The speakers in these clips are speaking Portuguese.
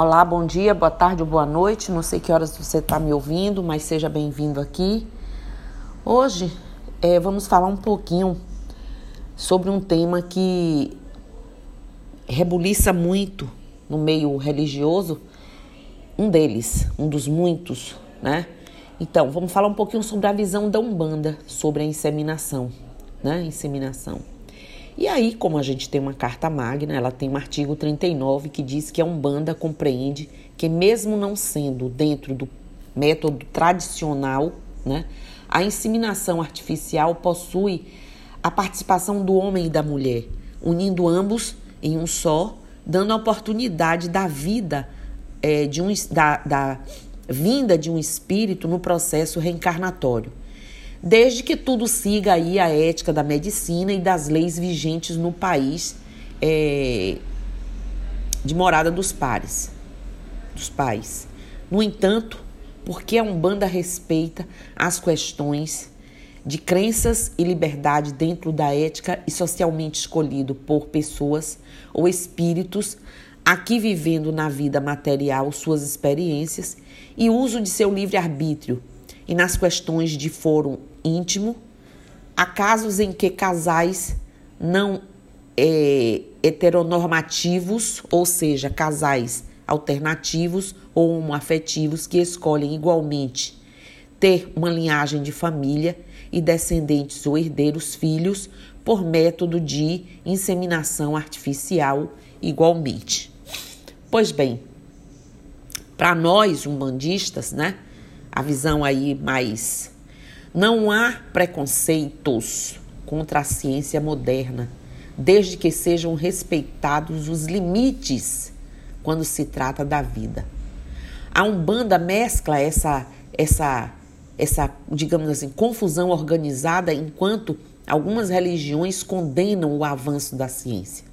Olá, bom dia, boa tarde ou boa noite. Não sei que horas você está me ouvindo, mas seja bem-vindo aqui. Hoje é, vamos falar um pouquinho sobre um tema que rebuliça muito no meio religioso. Um deles, um dos muitos, né? Então, vamos falar um pouquinho sobre a visão da Umbanda sobre a inseminação, né? Inseminação. E aí, como a gente tem uma carta magna, ela tem um artigo 39 que diz que a Umbanda compreende que, mesmo não sendo dentro do método tradicional, né, a inseminação artificial possui a participação do homem e da mulher, unindo ambos em um só, dando a oportunidade da vida, é, de um, da, da vinda de um espírito no processo reencarnatório desde que tudo siga aí a ética da medicina e das leis vigentes no país é, de morada dos pares, dos pais. No entanto, porque a Umbanda respeita as questões de crenças e liberdade dentro da ética e socialmente escolhido por pessoas ou espíritos aqui vivendo na vida material suas experiências e uso de seu livre-arbítrio e nas questões de foro íntimo, há casos em que casais não é, heteronormativos, ou seja, casais alternativos ou homoafetivos que escolhem igualmente ter uma linhagem de família e descendentes ou herdeiros filhos por método de inseminação artificial igualmente. Pois bem, para nós umbandistas, né, a visão aí mais não há preconceitos contra a ciência moderna, desde que sejam respeitados os limites quando se trata da vida. A Umbanda mescla essa essa essa, digamos assim, confusão organizada enquanto algumas religiões condenam o avanço da ciência.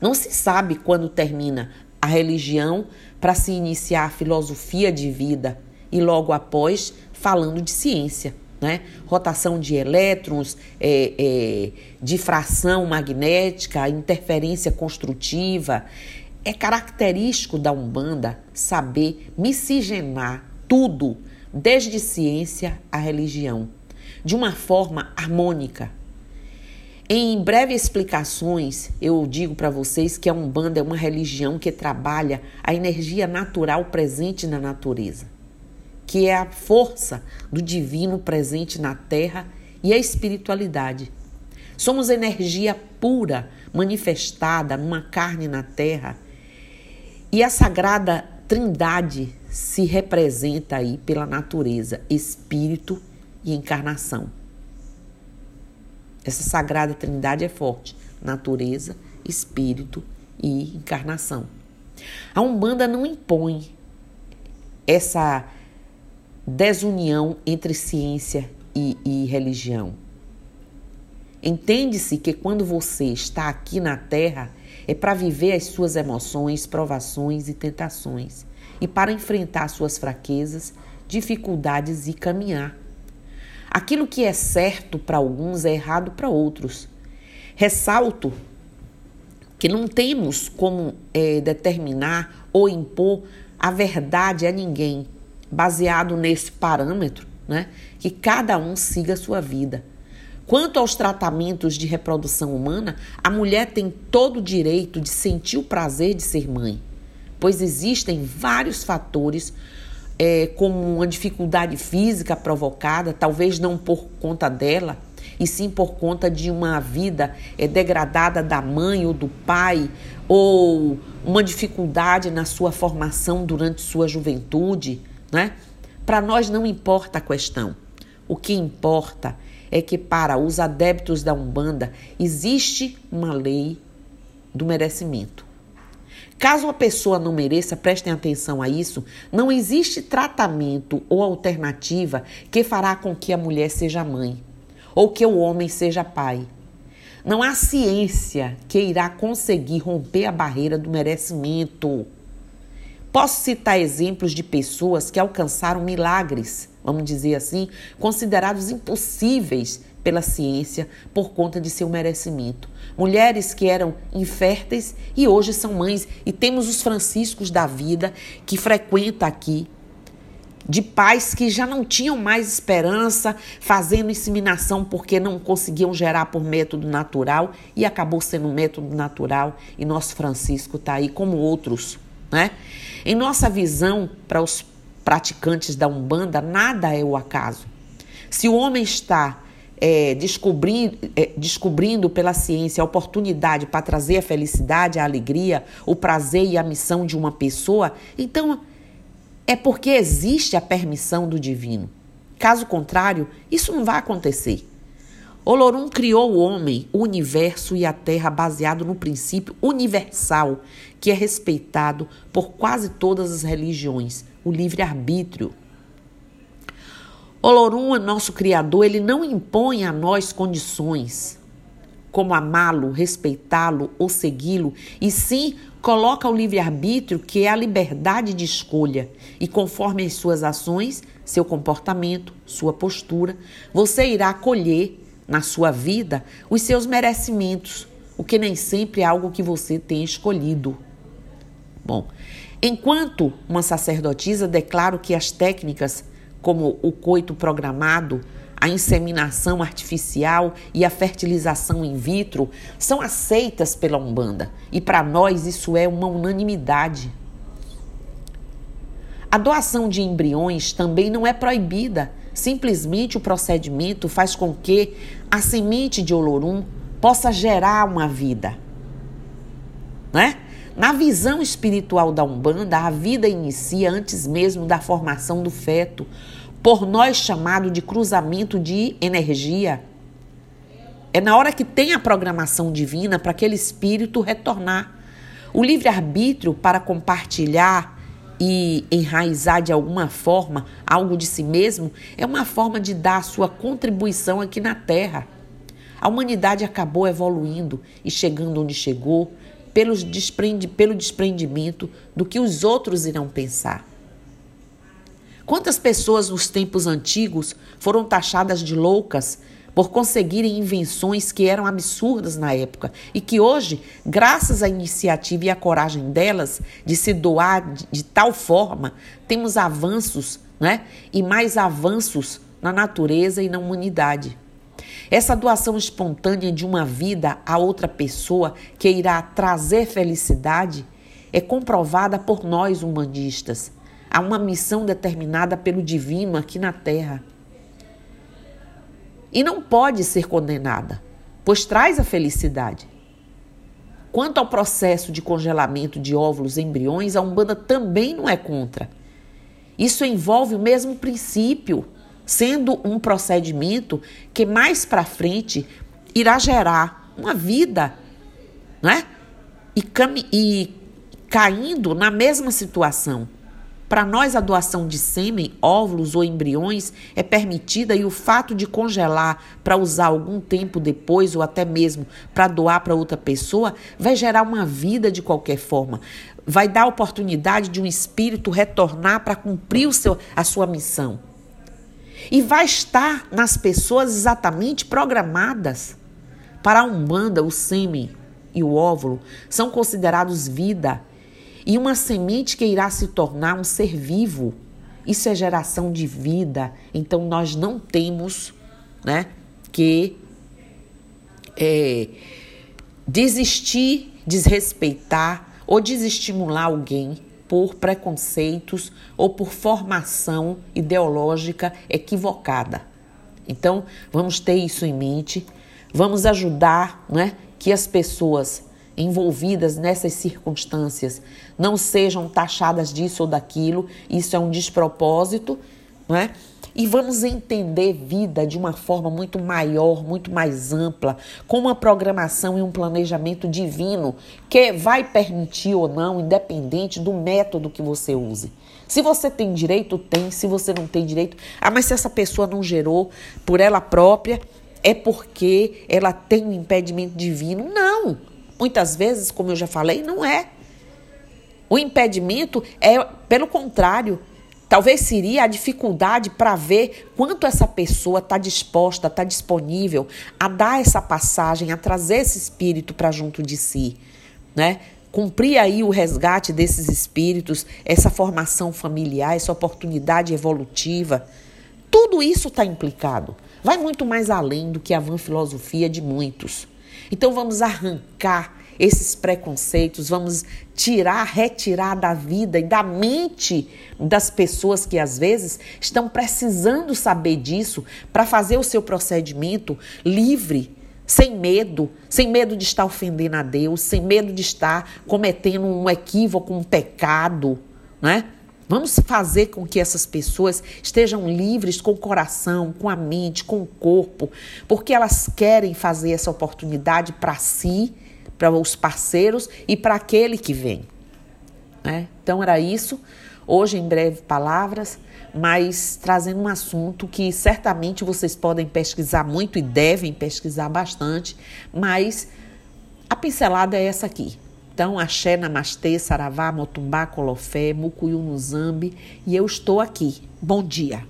Não se sabe quando termina a religião para se iniciar a filosofia de vida e logo após falando de ciência. Né? Rotação de elétrons, é, é, difração magnética, interferência construtiva. É característico da Umbanda saber miscigenar tudo, desde ciência à religião, de uma forma harmônica. Em breves explicações, eu digo para vocês que a Umbanda é uma religião que trabalha a energia natural presente na natureza que é a força do divino presente na terra e a espiritualidade. Somos energia pura manifestada numa carne na terra e a sagrada Trindade se representa aí pela natureza, espírito e encarnação. Essa sagrada Trindade é forte: natureza, espírito e encarnação. A Umbanda não impõe essa desunião entre ciência e, e religião. Entende-se que quando você está aqui na Terra é para viver as suas emoções, provações e tentações e para enfrentar suas fraquezas, dificuldades e caminhar. Aquilo que é certo para alguns é errado para outros. Ressalto que não temos como é, determinar ou impor a verdade a ninguém, baseado nesse parâmetro, né, que cada um siga a sua vida. Quanto aos tratamentos de reprodução humana, a mulher tem todo o direito de sentir o prazer de ser mãe, pois existem vários fatores, é, como uma dificuldade física provocada, talvez não por conta dela, e sim por conta de uma vida é, degradada da mãe ou do pai, ou uma dificuldade na sua formação durante sua juventude né? Para nós não importa a questão. O que importa é que para os adeptos da Umbanda existe uma lei do merecimento. Caso a pessoa não mereça, prestem atenção a isso, não existe tratamento ou alternativa que fará com que a mulher seja mãe ou que o homem seja pai. Não há ciência que irá conseguir romper a barreira do merecimento. Posso citar exemplos de pessoas que alcançaram milagres, vamos dizer assim, considerados impossíveis pela ciência por conta de seu merecimento. Mulheres que eram inférteis e hoje são mães. E temos os franciscos da vida que frequenta aqui de pais que já não tinham mais esperança fazendo inseminação porque não conseguiam gerar por método natural e acabou sendo método natural e nosso Francisco está aí como outros, né? Em nossa visão para os praticantes da Umbanda, nada é o acaso. Se o homem está é, descobrir, é, descobrindo pela ciência a oportunidade para trazer a felicidade, a alegria, o prazer e a missão de uma pessoa, então é porque existe a permissão do divino. Caso contrário, isso não vai acontecer. Olorum criou o homem, o universo e a terra baseado no princípio universal, que é respeitado por quase todas as religiões, o livre-arbítrio. Olorum nosso Criador, ele não impõe a nós condições como amá-lo, respeitá-lo ou segui-lo, e sim coloca o livre-arbítrio, que é a liberdade de escolha, e conforme as suas ações, seu comportamento, sua postura, você irá colher na sua vida os seus merecimentos, o que nem sempre é algo que você tem escolhido. Bom, enquanto uma sacerdotisa declaro que as técnicas como o coito programado, a inseminação artificial e a fertilização in vitro são aceitas pela Umbanda e para nós isso é uma unanimidade. A doação de embriões também não é proibida, simplesmente o procedimento faz com que a semente de Olorum possa gerar uma vida. Né? Na visão espiritual da Umbanda, a vida inicia antes mesmo da formação do feto, por nós chamado de cruzamento de energia. É na hora que tem a programação divina para aquele espírito retornar. O livre-arbítrio para compartilhar e enraizar de alguma forma algo de si mesmo é uma forma de dar a sua contribuição aqui na Terra. A humanidade acabou evoluindo e chegando onde chegou pelo, desprendi, pelo desprendimento do que os outros irão pensar. Quantas pessoas nos tempos antigos foram taxadas de loucas por conseguirem invenções que eram absurdas na época e que hoje, graças à iniciativa e à coragem delas de se doar de, de tal forma, temos avanços, né? E mais avanços na natureza e na humanidade. Essa doação espontânea de uma vida a outra pessoa que irá trazer felicidade é comprovada por nós humanistas Há uma missão determinada pelo divino aqui na terra. E não pode ser condenada, pois traz a felicidade. Quanto ao processo de congelamento de óvulos e embriões, a Umbanda também não é contra. Isso envolve o mesmo princípio, sendo um procedimento que mais para frente irá gerar uma vida, né? E, e caindo na mesma situação. Para nós, a doação de sêmen, óvulos ou embriões é permitida e o fato de congelar para usar algum tempo depois ou até mesmo para doar para outra pessoa vai gerar uma vida de qualquer forma. Vai dar a oportunidade de um espírito retornar para cumprir o seu, a sua missão. E vai estar nas pessoas exatamente programadas. Para a Umbanda, o sêmen e o óvulo são considerados vida e uma semente que irá se tornar um ser vivo. Isso é geração de vida. Então nós não temos né, que é, desistir, desrespeitar ou desestimular alguém por preconceitos ou por formação ideológica equivocada. Então, vamos ter isso em mente, vamos ajudar né, que as pessoas envolvidas nessas circunstâncias não sejam taxadas disso ou daquilo, isso é um despropósito, não é? E vamos entender vida de uma forma muito maior, muito mais ampla, com uma programação e um planejamento divino que vai permitir ou não, independente do método que você use. Se você tem direito, tem. Se você não tem direito, ah, mas se essa pessoa não gerou por ela própria, é porque ela tem um impedimento divino. Não! Muitas vezes, como eu já falei, não é. O impedimento é, pelo contrário, Talvez seria a dificuldade para ver quanto essa pessoa está disposta, está disponível a dar essa passagem, a trazer esse espírito para junto de si, né? Cumprir aí o resgate desses espíritos, essa formação familiar, essa oportunidade evolutiva. Tudo isso está implicado. Vai muito mais além do que a van filosofia de muitos. Então vamos arrancar esses preconceitos, vamos tirar, retirar da vida e da mente das pessoas que às vezes estão precisando saber disso para fazer o seu procedimento livre, sem medo, sem medo de estar ofendendo a Deus, sem medo de estar cometendo um equívoco, um pecado, né? Vamos fazer com que essas pessoas estejam livres com o coração, com a mente, com o corpo, porque elas querem fazer essa oportunidade para si para os parceiros e para aquele que vem. Né? Então era isso. Hoje, em breve, palavras, mas trazendo um assunto que certamente vocês podem pesquisar muito e devem pesquisar bastante, mas a pincelada é essa aqui. Então, axé, namastê, saravá, motumbá, colofé, mucuyu no zambi, e eu estou aqui. Bom dia!